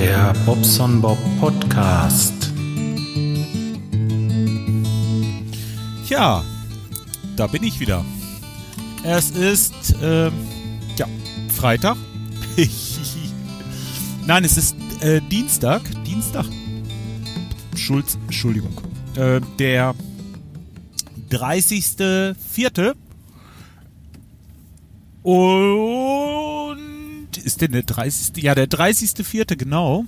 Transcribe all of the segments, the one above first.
Der Bobson Bob Podcast. Ja, da bin ich wieder. Es ist, äh, ja, Freitag. Nein, es ist äh, Dienstag. Dienstag. Schulz, Entschuldigung. Äh, der 30.04. Und ist denn der 30. Ja, der 30.04. genau.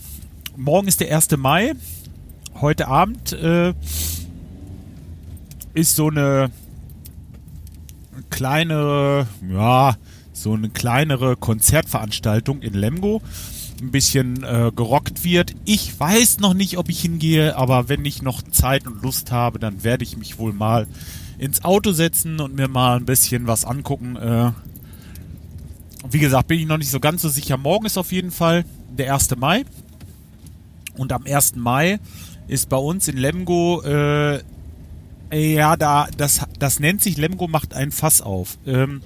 Morgen ist der 1. Mai. Heute Abend äh, ist so eine kleinere, ja, so eine kleinere Konzertveranstaltung in Lemgo. Ein bisschen äh, gerockt wird. Ich weiß noch nicht, ob ich hingehe, aber wenn ich noch Zeit und Lust habe, dann werde ich mich wohl mal ins Auto setzen und mir mal ein bisschen was angucken. Äh, wie gesagt, bin ich noch nicht so ganz so sicher. Morgen ist auf jeden Fall der 1. Mai. Und am 1. Mai ist bei uns in Lemgo, äh, ja, da, das, das nennt sich Lemgo macht ein Fass auf. Ähm,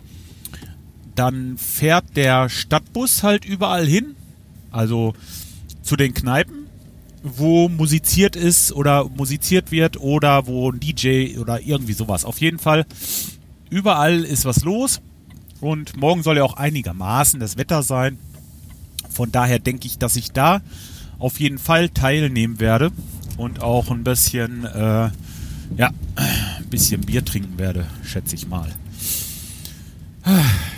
dann fährt der Stadtbus halt überall hin. Also zu den Kneipen, wo musiziert ist oder musiziert wird oder wo ein DJ oder irgendwie sowas. Auf jeden Fall, überall ist was los. Und morgen soll ja auch einigermaßen das Wetter sein. Von daher denke ich, dass ich da auf jeden Fall teilnehmen werde und auch ein bisschen, äh, ja, ein bisschen Bier trinken werde, schätze ich mal.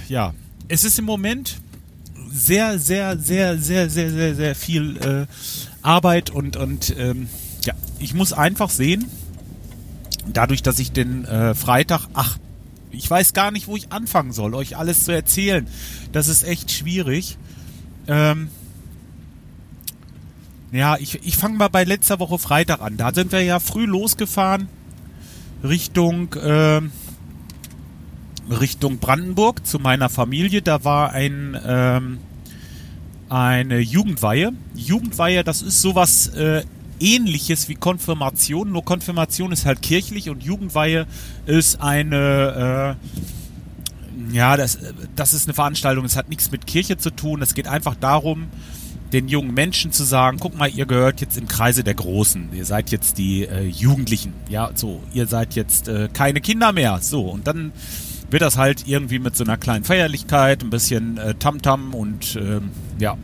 Ja, es ist im Moment sehr, sehr, sehr, sehr, sehr, sehr, sehr viel äh, Arbeit und, und ähm, ja, ich muss einfach sehen, dadurch, dass ich den äh, Freitag, ach, ich weiß gar nicht, wo ich anfangen soll, euch alles zu erzählen. Das ist echt schwierig. Ähm, ja, ich, ich fange mal bei letzter Woche Freitag an. Da sind wir ja früh losgefahren Richtung äh, Richtung Brandenburg zu meiner Familie. Da war ein ähm, eine Jugendweihe. Jugendweihe, das ist sowas äh, ähnliches wie Konfirmation, nur Konfirmation ist halt kirchlich und Jugendweihe ist eine, äh, ja, das, das ist eine Veranstaltung, es hat nichts mit Kirche zu tun, es geht einfach darum, den jungen Menschen zu sagen, guck mal, ihr gehört jetzt im Kreise der Großen, ihr seid jetzt die äh, Jugendlichen, ja, so, ihr seid jetzt äh, keine Kinder mehr, so, und dann wird das halt irgendwie mit so einer kleinen Feierlichkeit, ein bisschen äh, Tamtam -Tam und ähm, ja,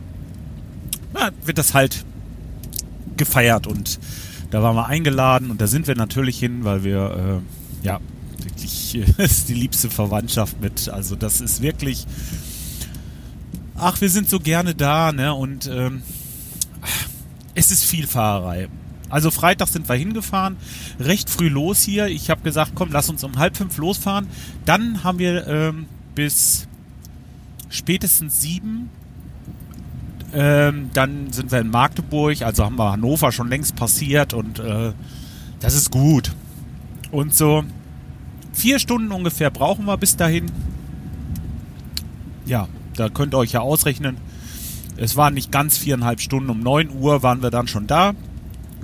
na, wird das halt gefeiert und da waren wir eingeladen und da sind wir natürlich hin, weil wir, äh, ja, wirklich, ist die liebste Verwandtschaft mit. Also das ist wirklich, ach, wir sind so gerne da, ne? Und ähm, es ist viel Fahrerei. Also Freitag sind wir hingefahren, recht früh los hier. Ich habe gesagt, komm, lass uns um halb fünf losfahren. Dann haben wir ähm, bis spätestens sieben ähm, dann sind wir in Magdeburg, also haben wir Hannover schon längst passiert und äh, das ist gut. Und so vier Stunden ungefähr brauchen wir bis dahin. Ja, da könnt ihr euch ja ausrechnen. Es waren nicht ganz viereinhalb Stunden. Um neun Uhr waren wir dann schon da.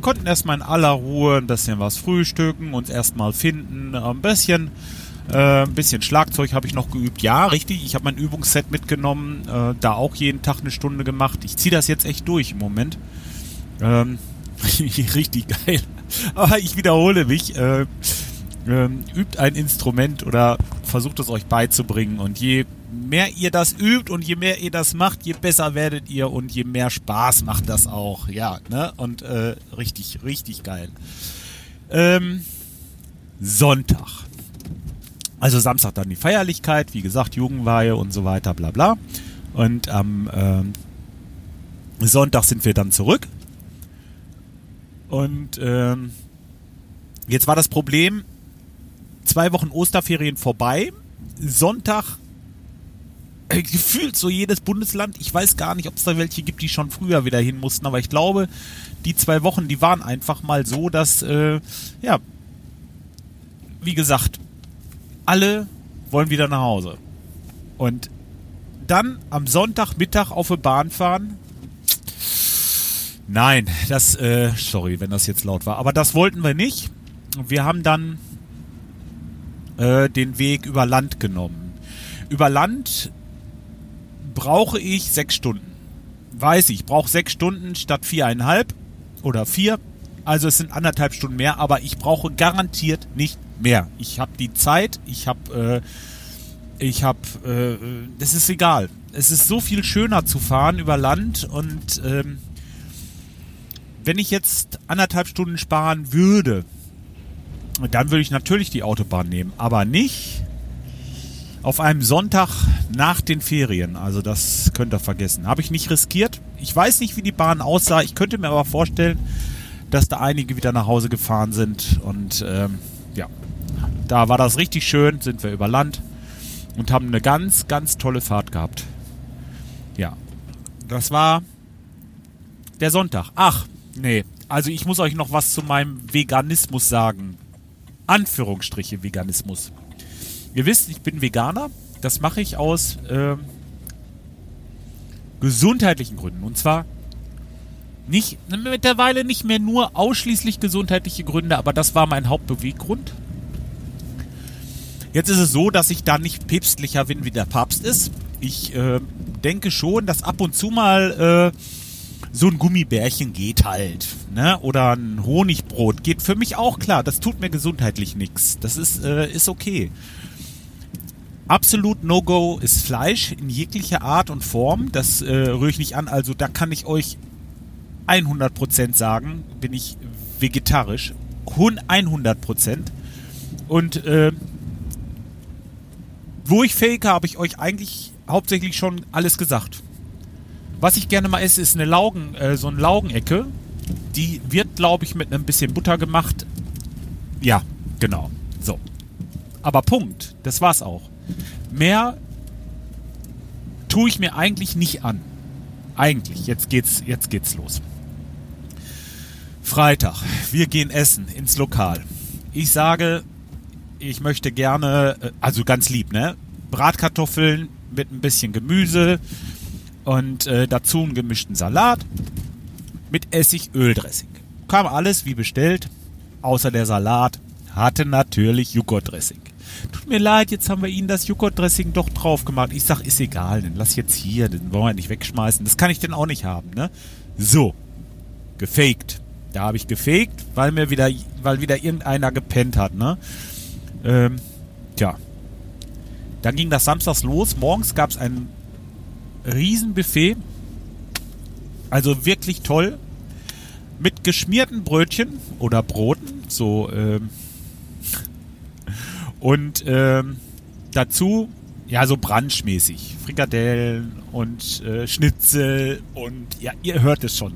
Konnten erstmal in aller Ruhe ein bisschen was frühstücken, uns erstmal finden, ein bisschen äh, ein bisschen Schlagzeug habe ich noch geübt. Ja, richtig. Ich habe mein Übungsset mitgenommen. Äh, da auch jeden Tag eine Stunde gemacht. Ich ziehe das jetzt echt durch im Moment. Ähm, richtig geil. Aber ich wiederhole mich. Äh, ähm, übt ein Instrument oder versucht es euch beizubringen. Und je mehr ihr das übt und je mehr ihr das macht, je besser werdet ihr und je mehr Spaß macht das auch. Ja, ne? Und äh, richtig, richtig geil. Ähm, Sonntag. Also Samstag dann die Feierlichkeit, wie gesagt, Jugendweihe und so weiter, bla bla. Und am ähm, Sonntag sind wir dann zurück. Und ähm, jetzt war das Problem, zwei Wochen Osterferien vorbei. Sonntag äh, gefühlt so jedes Bundesland. Ich weiß gar nicht, ob es da welche gibt, die schon früher wieder hin mussten, aber ich glaube, die zwei Wochen, die waren einfach mal so, dass, äh, ja, wie gesagt, alle wollen wieder nach Hause. Und dann am Sonntagmittag auf die Bahn fahren. Nein, das, äh, sorry, wenn das jetzt laut war, aber das wollten wir nicht. Wir haben dann äh, den Weg über Land genommen. Über Land brauche ich sechs Stunden. weiß ich, ich brauche sechs Stunden statt viereinhalb oder vier. Also es sind anderthalb Stunden mehr, aber ich brauche garantiert nicht mehr. Ich habe die Zeit, ich habe, äh, ich habe, äh, das ist egal. Es ist so viel schöner zu fahren über Land und ähm, wenn ich jetzt anderthalb Stunden sparen würde, dann würde ich natürlich die Autobahn nehmen, aber nicht auf einem Sonntag nach den Ferien. Also das könnt ihr vergessen. Habe ich nicht riskiert. Ich weiß nicht, wie die Bahn aussah. Ich könnte mir aber vorstellen, dass da einige wieder nach Hause gefahren sind. Und ähm, ja, da war das richtig schön. Sind wir über Land und haben eine ganz, ganz tolle Fahrt gehabt. Ja, das war der Sonntag. Ach, nee. Also ich muss euch noch was zu meinem Veganismus sagen. Anführungsstriche Veganismus. Ihr wisst, ich bin Veganer. Das mache ich aus äh, gesundheitlichen Gründen. Und zwar nicht mittlerweile nicht mehr nur ausschließlich gesundheitliche Gründe, aber das war mein Hauptbeweggrund. Jetzt ist es so, dass ich da nicht päpstlicher bin, wie der Papst ist. Ich äh, denke schon, dass ab und zu mal äh, so ein Gummibärchen geht halt. Ne? Oder ein Honigbrot geht für mich auch klar. Das tut mir gesundheitlich nichts. Das ist, äh, ist okay. Absolut No-Go ist Fleisch in jeglicher Art und Form. Das äh, rühre ich nicht an. Also da kann ich euch 100% sagen, bin ich vegetarisch. 100%. Und äh, wo ich fake, habe ich euch eigentlich hauptsächlich schon alles gesagt. Was ich gerne mal esse, ist eine Laugen, äh, so eine Laugenecke. Die wird, glaube ich, mit einem bisschen Butter gemacht. Ja, genau. So. Aber Punkt. Das war's auch. Mehr tue ich mir eigentlich nicht an. Eigentlich. Jetzt geht's, jetzt geht's los. Freitag. Wir gehen essen ins Lokal. Ich sage, ich möchte gerne, äh, also ganz lieb, ne? Bratkartoffeln mit ein bisschen Gemüse und äh, dazu einen gemischten Salat mit Essig, Öldressing. Kam alles wie bestellt, außer der Salat hatte natürlich Joghurtdressing. Tut mir leid, jetzt haben wir Ihnen das Joghurtdressing doch drauf gemacht. Ich sag, ist egal, den lass jetzt hier, den wollen wir nicht wegschmeißen. Das kann ich denn auch nicht haben, ne? So, gefaked. Da habe ich gefaked, weil mir wieder, weil wieder irgendeiner gepennt hat, ne? Ähm, tja. Dann ging das samstags los. Morgens gab es ein Riesenbuffet. Also wirklich toll. Mit geschmierten Brötchen oder Broten. So, ähm, und ähm, dazu, ja, so brunchmäßig. Frikadellen und äh, Schnitzel und ja, ihr hört es schon.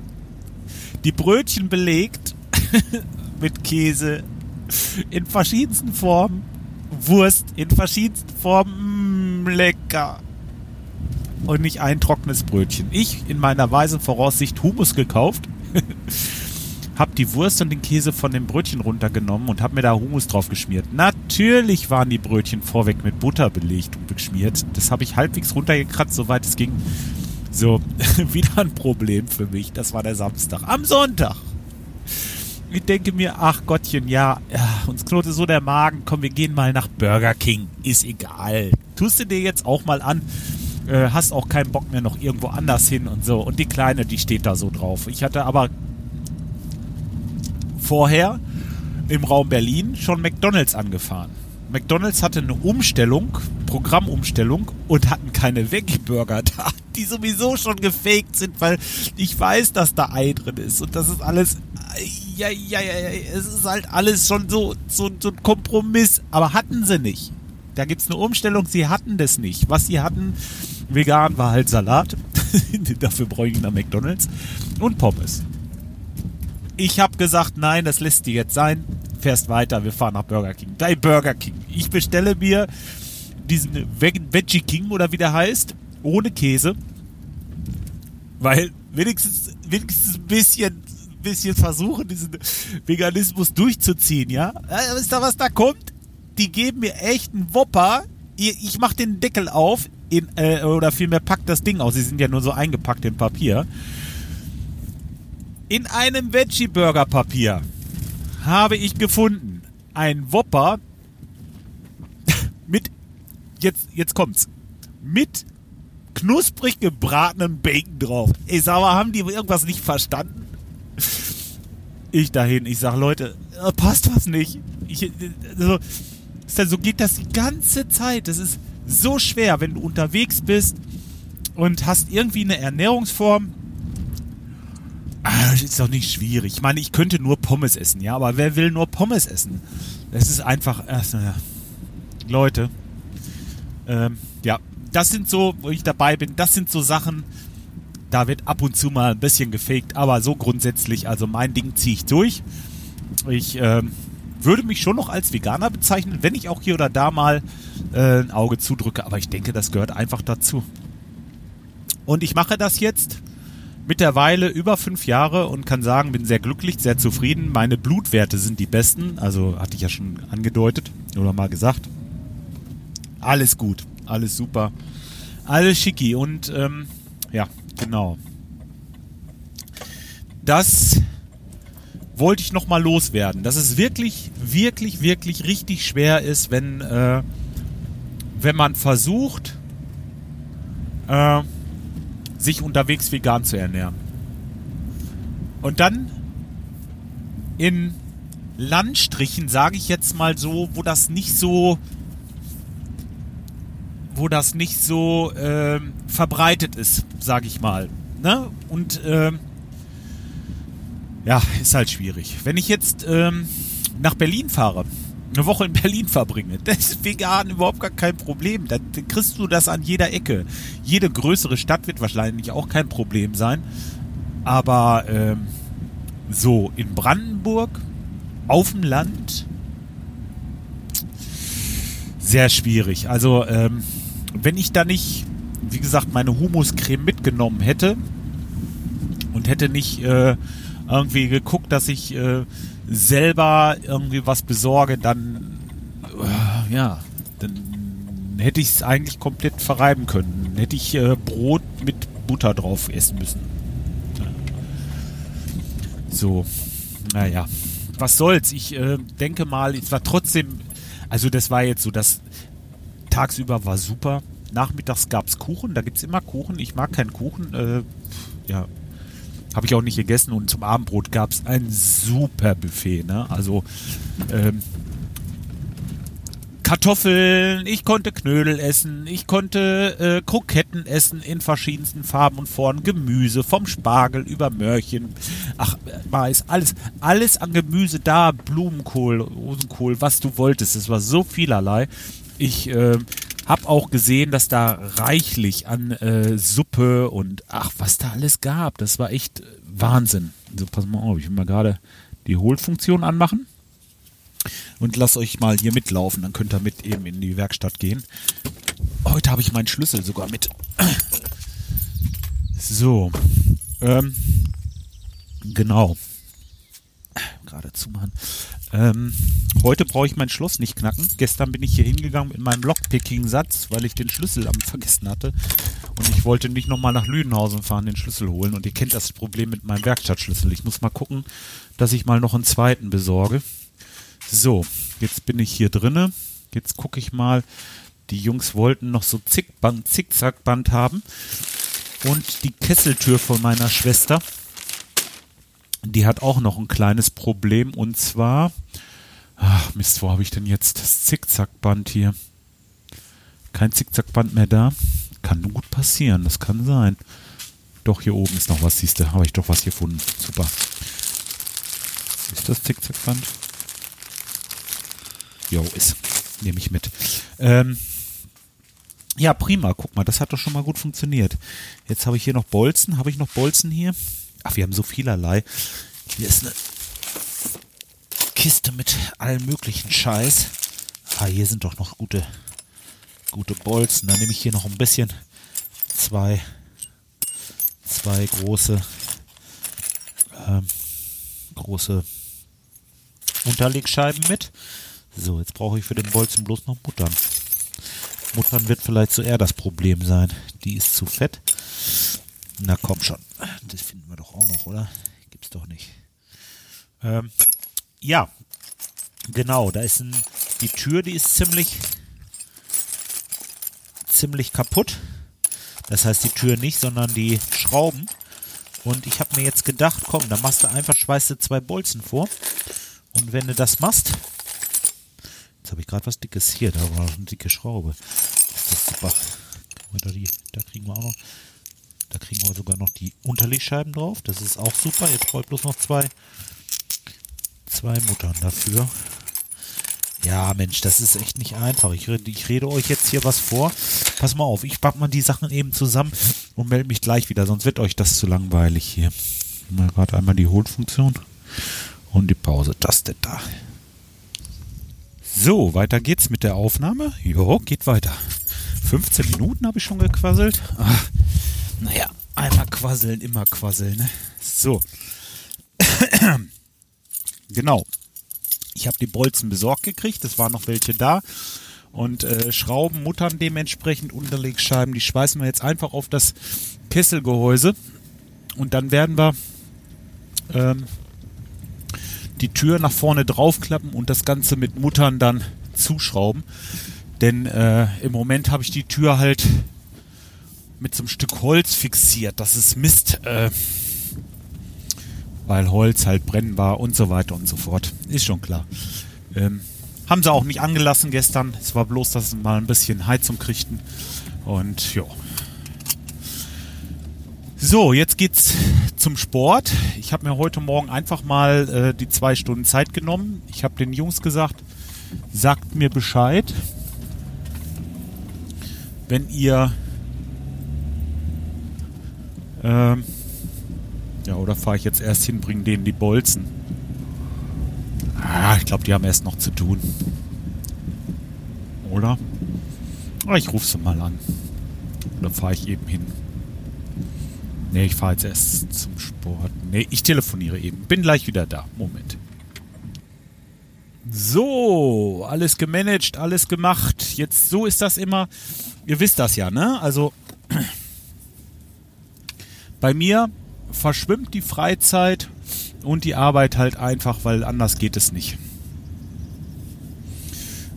Die Brötchen belegt mit Käse in verschiedensten Formen. Wurst in verschiedensten Formen. Mm, lecker. Und nicht ein trockenes Brötchen. Ich in meiner weisen Voraussicht Humus gekauft. hab die Wurst und den Käse von dem Brötchen runtergenommen und hab mir da Hummus drauf geschmiert. Natürlich waren die Brötchen vorweg mit Butter belegt und beschmiert. Das habe ich halbwegs runtergekratzt, soweit es ging. So, wieder ein Problem für mich. Das war der Samstag. Am Sonntag. Ich denke mir, ach Gottchen, ja, uns knote so der Magen. Komm, wir gehen mal nach Burger King. Ist egal. Tust du dir jetzt auch mal an. Äh, hast auch keinen Bock mehr noch irgendwo anders hin und so. Und die Kleine, die steht da so drauf. Ich hatte aber vorher im Raum Berlin schon McDonalds angefahren. McDonalds hatte eine Umstellung, Programmumstellung und hatten keine Veggie-Burger da, die sowieso schon gefaked sind, weil ich weiß, dass da Ei drin ist und das ist alles, ja, ja, ja, es ist halt alles schon so, so, so ein Kompromiss, aber hatten sie nicht. Da gibt es eine Umstellung, sie hatten das nicht. Was sie hatten, vegan war halt Salat, dafür brauche ich nach McDonalds und Pommes. Ich habe gesagt, nein, das lässt dir jetzt sein. Fährst weiter, wir fahren nach Burger King. Bei Burger King. Ich bestelle mir diesen Veggie King oder wie der heißt, ohne Käse. Weil wenigstens, wenigstens ein bisschen, bisschen versuchen, diesen Veganismus durchzuziehen, ja. Wisst ihr, was da kommt? Die geben mir echt einen Wopper. Ich mach den Deckel auf, in, äh, oder vielmehr packt das Ding aus. Sie sind ja nur so eingepackt in Papier. In einem Veggie-Burger-Papier habe ich gefunden ein Whopper mit, jetzt, jetzt kommt's, mit knusprig gebratenen Bacon drauf. Ich sag mal, haben die irgendwas nicht verstanden? Ich dahin, ich sag, Leute, äh, passt was nicht. Ich, also, so geht das die ganze Zeit. Das ist so schwer, wenn du unterwegs bist und hast irgendwie eine Ernährungsform. Ah, das ist doch nicht schwierig. Ich meine, ich könnte nur Pommes essen, ja, aber wer will nur Pommes essen? Das ist einfach, äh, Leute, ähm, ja, das sind so, wo ich dabei bin, das sind so Sachen, da wird ab und zu mal ein bisschen gefaked, aber so grundsätzlich, also mein Ding ziehe ich durch. Ich ähm, würde mich schon noch als Veganer bezeichnen, wenn ich auch hier oder da mal äh, ein Auge zudrücke, aber ich denke, das gehört einfach dazu. Und ich mache das jetzt mittlerweile über fünf Jahre und kann sagen, bin sehr glücklich, sehr zufrieden. Meine Blutwerte sind die besten, also hatte ich ja schon angedeutet oder mal gesagt. Alles gut, alles super, alles schicki und ähm, ja, genau. Das wollte ich noch mal loswerden, dass es wirklich, wirklich, wirklich richtig schwer ist, wenn äh, wenn man versucht, äh, sich unterwegs vegan zu ernähren. Und dann in Landstrichen, sage ich jetzt mal so, wo das nicht so wo das nicht so äh, verbreitet ist, sage ich mal. Ne? Und äh, ja, ist halt schwierig. Wenn ich jetzt ähm, nach Berlin fahre, eine Woche in Berlin verbringe, das ist vegan überhaupt gar kein Problem. Dann kriegst du das an jeder Ecke. Jede größere Stadt wird wahrscheinlich auch kein Problem sein. Aber ähm, so in Brandenburg, auf dem Land, sehr schwierig. Also ähm, wenn ich da nicht, wie gesagt, meine Humuscreme mitgenommen hätte und hätte nicht äh, irgendwie geguckt, dass ich äh, selber irgendwie was besorge, dann äh, ja, dann hätte ich es eigentlich komplett verreiben können. Dann hätte ich äh, Brot mit Butter drauf essen müssen. So, naja, was soll's. Ich äh, denke mal, es war trotzdem, also das war jetzt so, das tagsüber war super. Nachmittags gab's Kuchen, da gibt's immer Kuchen. Ich mag keinen Kuchen. Äh, ja, habe ich auch nicht gegessen und zum Abendbrot gab es ein super Buffet. Ne? Also ähm, Kartoffeln, ich konnte Knödel essen, ich konnte äh, Kroketten essen in verschiedensten Farben und Formen, Gemüse, vom Spargel über Mörchen, ach, Mais, alles, alles an Gemüse da, Blumenkohl, Rosenkohl, was du wolltest. Es war so vielerlei. Ich äh, hab auch gesehen, dass da reichlich an äh, Suppe und ach, was da alles gab. Das war echt äh, Wahnsinn. So, pass mal auf, ich will mal gerade die Hohlfunktion anmachen. Und lass euch mal hier mitlaufen, dann könnt ihr mit eben in die Werkstatt gehen. Heute habe ich meinen Schlüssel sogar mit. So. Ähm, genau. Gerade zumachen. Ähm, heute brauche ich mein Schloss nicht knacken. Gestern bin ich hier hingegangen mit meinem Lockpicking-Satz, weil ich den Schlüssel am vergessen hatte. Und ich wollte nicht nochmal nach Lüdenhausen fahren, den Schlüssel holen. Und ihr kennt das Problem mit meinem Werkstattschlüssel. Ich muss mal gucken, dass ich mal noch einen zweiten besorge. So, jetzt bin ich hier drinne. Jetzt gucke ich mal. Die Jungs wollten noch so Zickband, Zickzackband haben. Und die Kesseltür von meiner Schwester die hat auch noch ein kleines Problem und zwar, ach Mist, wo habe ich denn jetzt das Zickzackband hier? Kein Zickzackband mehr da? Kann gut passieren, das kann sein. Doch, hier oben ist noch was, siehst du, habe ich doch was gefunden. Super. Ist das Zickzackband? Jo, ist. Nehme ich mit. Ähm, ja, prima. Guck mal, das hat doch schon mal gut funktioniert. Jetzt habe ich hier noch Bolzen. Habe ich noch Bolzen hier? Ach, wir haben so vielerlei. Hier ist eine Kiste mit allem möglichen Scheiß. Ah, hier sind doch noch gute, gute Bolzen. Dann nehme ich hier noch ein bisschen zwei, zwei große, ähm, große Unterlegscheiben mit. So, jetzt brauche ich für den Bolzen bloß noch Muttern. Muttern wird vielleicht so eher das Problem sein. Die ist zu fett. Na komm schon. Das finden wir doch auch noch, oder? Gibt's doch nicht. Ähm, ja, genau. Da ist ein, die Tür, die ist ziemlich, ziemlich kaputt. Das heißt die Tür nicht, sondern die Schrauben. Und ich habe mir jetzt gedacht, komm, da machst du einfach, schweißt du zwei Bolzen vor. Und wenn du das machst, jetzt habe ich gerade was Dickes hier, da war eine dicke Schraube. Das ist super. Da, kriegen wir auch noch, da kriegen wir sogar noch die Unterlegscheiben drauf. Das ist auch super. Jetzt brauche ich bloß noch zwei, zwei Muttern dafür. Ja, Mensch, das ist echt nicht einfach. Ich rede, ich rede euch jetzt hier was vor. Pass mal auf, ich pack mal die Sachen eben zusammen und melde mich gleich wieder, sonst wird euch das zu langweilig hier. Mal gerade einmal die Holt-Funktion und die Pause-Taste da. So, weiter geht's mit der Aufnahme. Jo, geht weiter. 15 Minuten habe ich schon gequasselt. Ach, naja, einmal quasseln, immer quasseln. Ne? So. genau. Ich habe die Bolzen besorgt gekriegt, es waren noch welche da. Und äh, Schrauben, Muttern dementsprechend, Unterlegscheiben, die schweißen wir jetzt einfach auf das Kesselgehäuse. Und dann werden wir ähm, die Tür nach vorne draufklappen und das Ganze mit Muttern dann zuschrauben. Denn äh, im Moment habe ich die Tür halt mit so einem Stück Holz fixiert. Das ist Mist. Äh, weil Holz halt brennbar und so weiter und so fort. Ist schon klar. Ähm, haben sie auch nicht angelassen gestern. Es war bloß, dass sie mal ein bisschen Heizung kriegten. Und ja. So, jetzt geht's zum Sport. Ich habe mir heute Morgen einfach mal äh, die zwei Stunden Zeit genommen. Ich habe den Jungs gesagt, sagt mir Bescheid, wenn ihr ähm, ja, oder fahre ich jetzt erst hin, bringe denen die Bolzen? Ah, ich glaube, die haben erst noch zu tun. Oder? Ah, ich rufe sie mal an. Oder fahre ich eben hin? Nee, ich fahre jetzt erst zum Sport. Nee, ich telefoniere eben. Bin gleich wieder da. Moment. So, alles gemanagt, alles gemacht. Jetzt, so ist das immer. Ihr wisst das ja, ne? Also, bei mir verschwimmt die Freizeit und die Arbeit halt einfach, weil anders geht es nicht.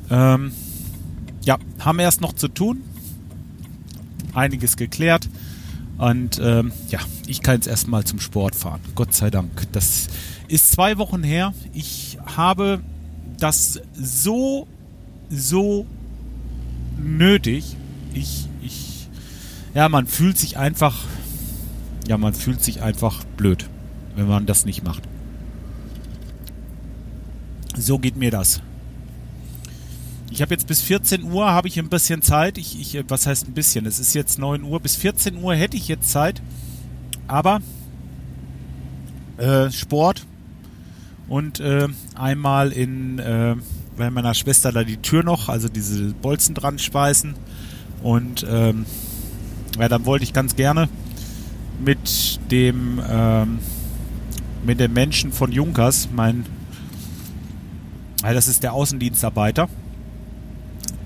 Ähm, ja, haben erst noch zu tun. Einiges geklärt. Und ähm, ja, ich kann jetzt erstmal zum Sport fahren. Gott sei Dank. Das ist zwei Wochen her. Ich habe das so, so nötig. Ich, ich, ja, man fühlt sich einfach ja, man fühlt sich einfach blöd, wenn man das nicht macht. So geht mir das. Ich habe jetzt bis 14 Uhr habe ich ein bisschen Zeit. Ich, ich, was heißt ein bisschen? Es ist jetzt 9 Uhr. Bis 14 Uhr hätte ich jetzt Zeit. Aber äh, Sport und äh, einmal in äh, bei meiner Schwester da die Tür noch, also diese Bolzen dran schweißen. Und ähm, ja, dann wollte ich ganz gerne mit dem ähm, mit dem Menschen von Junkers, mein das ist der Außendienstarbeiter.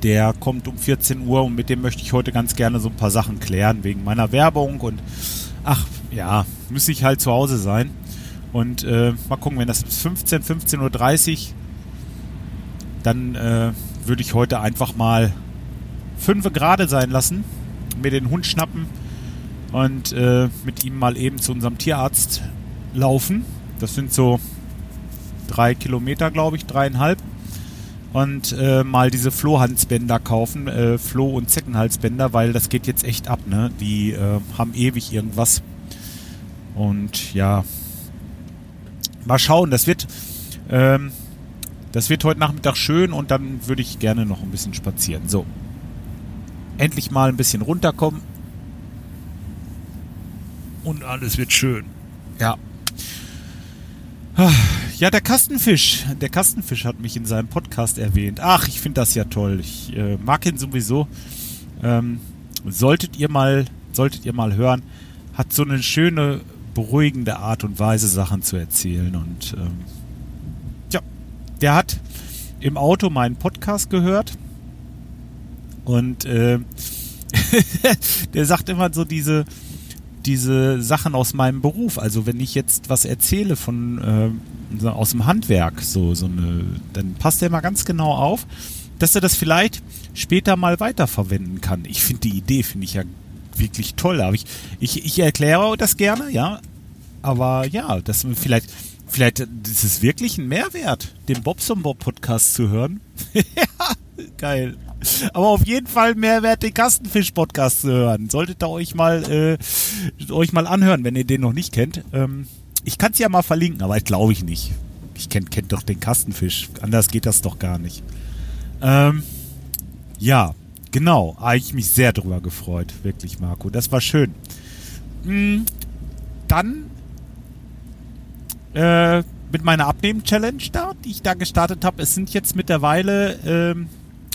Der kommt um 14 Uhr und mit dem möchte ich heute ganz gerne so ein paar Sachen klären wegen meiner Werbung und ach ja, müsste ich halt zu Hause sein. Und äh, mal gucken, wenn das bis 15, 15.30 Uhr, dann äh, würde ich heute einfach mal fünf gerade sein lassen, mir den Hund schnappen und äh, mit ihm mal eben zu unserem Tierarzt laufen. Das sind so drei Kilometer, glaube ich, dreieinhalb. Und äh, mal diese Flohhalsbänder kaufen, äh, Floh- und Zeckenhalsbänder, weil das geht jetzt echt ab, ne? Die äh, haben ewig irgendwas. Und ja, mal schauen, das wird, ähm, das wird heute Nachmittag schön und dann würde ich gerne noch ein bisschen spazieren. So. Endlich mal ein bisschen runterkommen und alles wird schön. Ja. Ja, der Kastenfisch. Der Kastenfisch hat mich in seinem Podcast erwähnt. Ach, ich finde das ja toll. Ich äh, mag ihn sowieso. Ähm, solltet ihr mal, solltet ihr mal hören, hat so eine schöne, beruhigende Art und Weise, Sachen zu erzählen. Und ähm, ja, der hat im Auto meinen Podcast gehört. Und äh, der sagt immer so diese, diese Sachen aus meinem Beruf. Also wenn ich jetzt was erzähle von äh, aus dem Handwerk, so so eine, dann passt er mal ganz genau auf, dass er das vielleicht später mal weiterverwenden kann. Ich finde die Idee finde ich ja wirklich toll. Aber ich, ich, ich erkläre das gerne, ja. Aber ja, das vielleicht, vielleicht ist es wirklich ein Mehrwert, den Bobson Bob Podcast zu hören. ja, geil. Aber auf jeden Fall Mehrwert, den Kastenfisch-Podcast zu hören. Solltet ihr euch mal, äh, euch mal anhören, wenn ihr den noch nicht kennt. Ähm, ich kann es ja mal verlinken, aber glaube ich nicht. Ich kennt kennt doch den Kastenfisch. Anders geht das doch gar nicht. Ähm, ja, genau. Habe ich mich sehr drüber gefreut. Wirklich, Marco. Das war schön. Mhm. Dann äh, mit meiner Abnehmen-Challenge da, die ich da gestartet habe. Es sind jetzt mittlerweile ähm,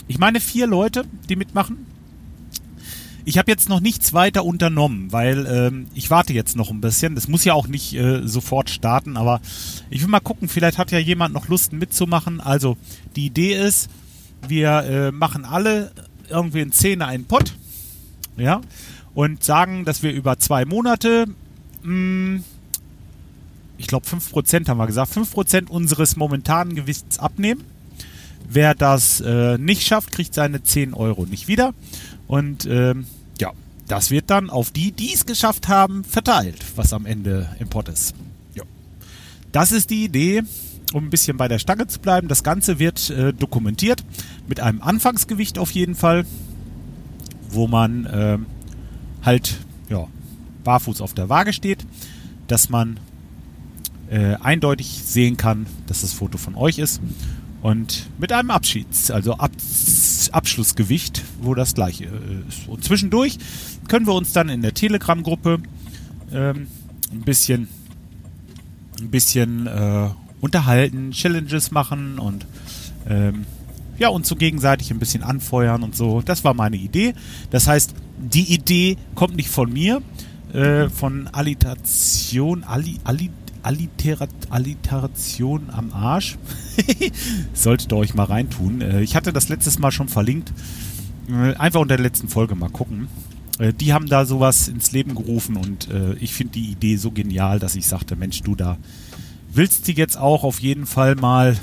ich meine vier Leute, die mitmachen. Ich habe jetzt noch nichts weiter unternommen, weil ähm, ich warte jetzt noch ein bisschen. Das muss ja auch nicht äh, sofort starten, aber ich will mal gucken, vielleicht hat ja jemand noch Lust mitzumachen. Also die Idee ist, wir äh, machen alle irgendwie in Szene einen Pott, ja, und sagen, dass wir über zwei Monate, mh, hm, ich glaube 5% haben wir gesagt, 5% unseres momentanen Gewichts abnehmen Wer das äh, nicht schafft, kriegt seine 10 Euro nicht wieder. Und ähm, ja, das wird dann auf die, die es geschafft haben, verteilt, was am Ende im Pott ist. Ja. Das ist die Idee, um ein bisschen bei der Stange zu bleiben. Das Ganze wird äh, dokumentiert mit einem Anfangsgewicht auf jeden Fall, wo man äh, halt ja, barfuß auf der Waage steht, dass man äh, eindeutig sehen kann, dass das Foto von euch ist und mit einem Abschieds-, also Ab Abschlussgewicht, wo das gleiche äh, ist. Und zwischendurch können wir uns dann in der Telegram-Gruppe ähm, ein bisschen, ein bisschen äh, unterhalten, Challenges machen und ähm, ja, uns so gegenseitig ein bisschen anfeuern und so. Das war meine Idee. Das heißt, die Idee kommt nicht von mir, äh, von Alitation, Ali, Ali, Alliterat Alliteration am Arsch. Solltet ihr euch mal reintun. Äh, ich hatte das letztes Mal schon verlinkt. Äh, einfach unter der letzten Folge mal gucken. Äh, die haben da sowas ins Leben gerufen und ich finde die Idee so genial, dass ich sagte, Mensch, du da willst du jetzt auch auf jeden Fall mal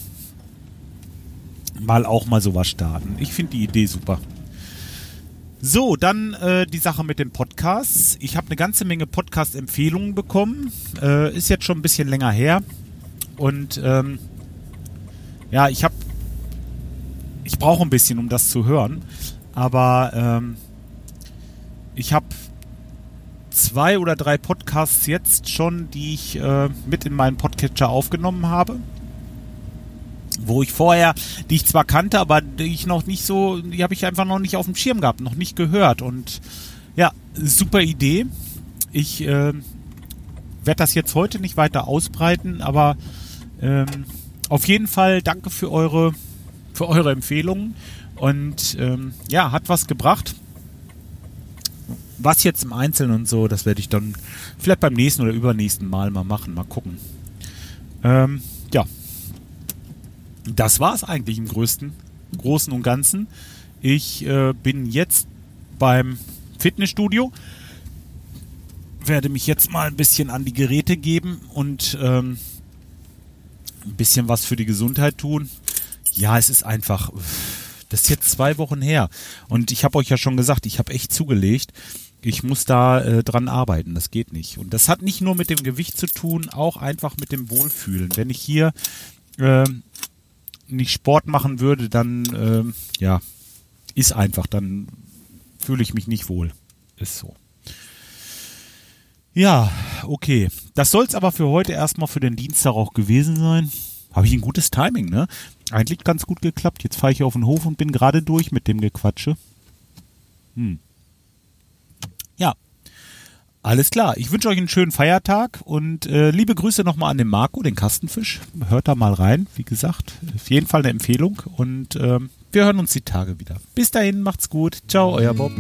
mal auch mal sowas starten. Ich finde die Idee super. So, dann äh, die Sache mit den Podcasts. Ich habe eine ganze Menge Podcast-Empfehlungen bekommen. Äh, ist jetzt schon ein bisschen länger her. Und ähm, ja, ich habe, ich brauche ein bisschen, um das zu hören. Aber ähm, ich habe zwei oder drei Podcasts jetzt schon, die ich äh, mit in meinen Podcatcher aufgenommen habe wo ich vorher, die ich zwar kannte, aber die ich noch nicht so, die habe ich einfach noch nicht auf dem Schirm gehabt, noch nicht gehört. Und ja, super Idee. Ich äh, werde das jetzt heute nicht weiter ausbreiten, aber ähm, auf jeden Fall danke für eure, für eure Empfehlungen. Und ähm, ja, hat was gebracht. Was jetzt im Einzelnen und so, das werde ich dann vielleicht beim nächsten oder übernächsten Mal mal machen. Mal gucken. Ähm, ja, das war es eigentlich im größten, Großen und Ganzen. Ich äh, bin jetzt beim Fitnessstudio, werde mich jetzt mal ein bisschen an die Geräte geben und ähm, ein bisschen was für die Gesundheit tun. Ja, es ist einfach, das ist jetzt zwei Wochen her und ich habe euch ja schon gesagt, ich habe echt zugelegt. Ich muss da äh, dran arbeiten, das geht nicht. Und das hat nicht nur mit dem Gewicht zu tun, auch einfach mit dem Wohlfühlen. Wenn ich hier äh, nicht Sport machen würde, dann ähm, ja, ist einfach, dann fühle ich mich nicht wohl. Ist so. Ja, okay. Das soll es aber für heute erstmal für den Dienstag auch gewesen sein. Habe ich ein gutes Timing, ne? Eigentlich ganz gut geklappt. Jetzt fahre ich auf den Hof und bin gerade durch mit dem Gequatsche. Hm. Ja, alles klar. Ich wünsche euch einen schönen Feiertag und äh, liebe Grüße nochmal an den Marco, den Kastenfisch. Hört da mal rein. Wie gesagt, auf jeden Fall eine Empfehlung und ähm, wir hören uns die Tage wieder. Bis dahin, macht's gut. Ciao, euer Bob.